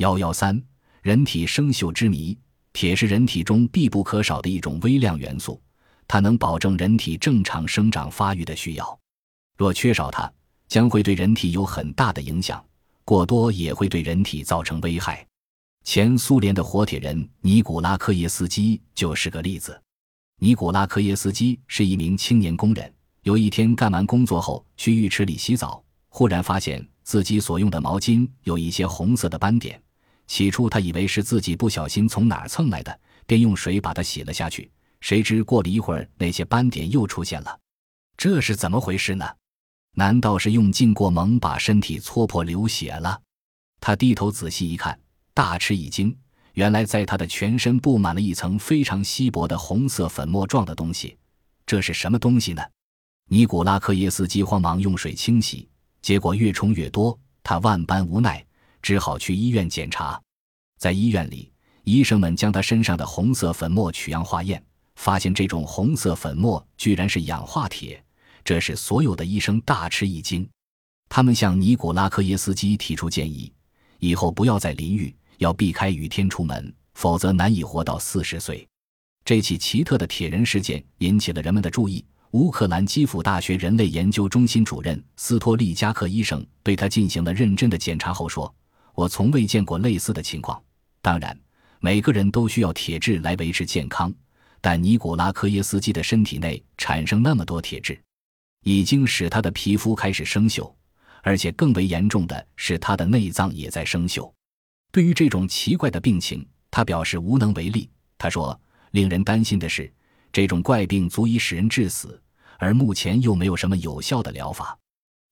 幺幺三，人体生锈之谜。铁是人体中必不可少的一种微量元素，它能保证人体正常生长发育的需要。若缺少它，将会对人体有很大的影响，过多也会对人体造成危害。前苏联的活铁人尼古拉科耶斯基就是个例子。尼古拉科耶斯基是一名青年工人，有一天干完工作后去浴池里洗澡，忽然发现自己所用的毛巾有一些红色的斑点。起初他以为是自己不小心从哪儿蹭来的，便用水把它洗了下去。谁知过了一会儿，那些斑点又出现了，这是怎么回事呢？难道是用劲过猛，把身体搓破流血了？他低头仔细一看，大吃一惊，原来在他的全身布满了一层非常稀薄的红色粉末状的东西。这是什么东西呢？尼古拉科耶斯基慌忙用水清洗，结果越冲越多，他万般无奈。只好去医院检查，在医院里，医生们将他身上的红色粉末取样化验，发现这种红色粉末居然是氧化铁，这使所有的医生大吃一惊。他们向尼古拉科耶斯基提出建议：以后不要再淋浴，要避开雨天出门，否则难以活到四十岁。这起奇特的铁人事件引起了人们的注意。乌克兰基辅大学人类研究中心主任斯托利加克医生对他进行了认真的检查后说。我从未见过类似的情况。当然，每个人都需要铁质来维持健康，但尼古拉科耶斯基的身体内产生那么多铁质，已经使他的皮肤开始生锈，而且更为严重的是，他的内脏也在生锈。对于这种奇怪的病情，他表示无能为力。他说：“令人担心的是，这种怪病足以使人致死，而目前又没有什么有效的疗法。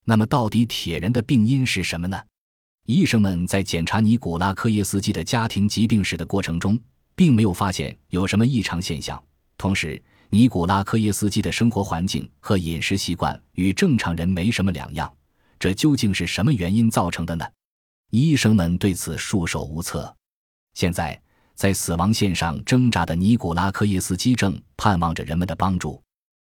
那么，到底铁人的病因是什么呢？”医生们在检查尼古拉科耶斯基的家庭疾病史的过程中，并没有发现有什么异常现象。同时，尼古拉科耶斯基的生活环境和饮食习惯与正常人没什么两样。这究竟是什么原因造成的呢？医生们对此束手无策。现在，在死亡线上挣扎的尼古拉科耶斯基正盼望着人们的帮助。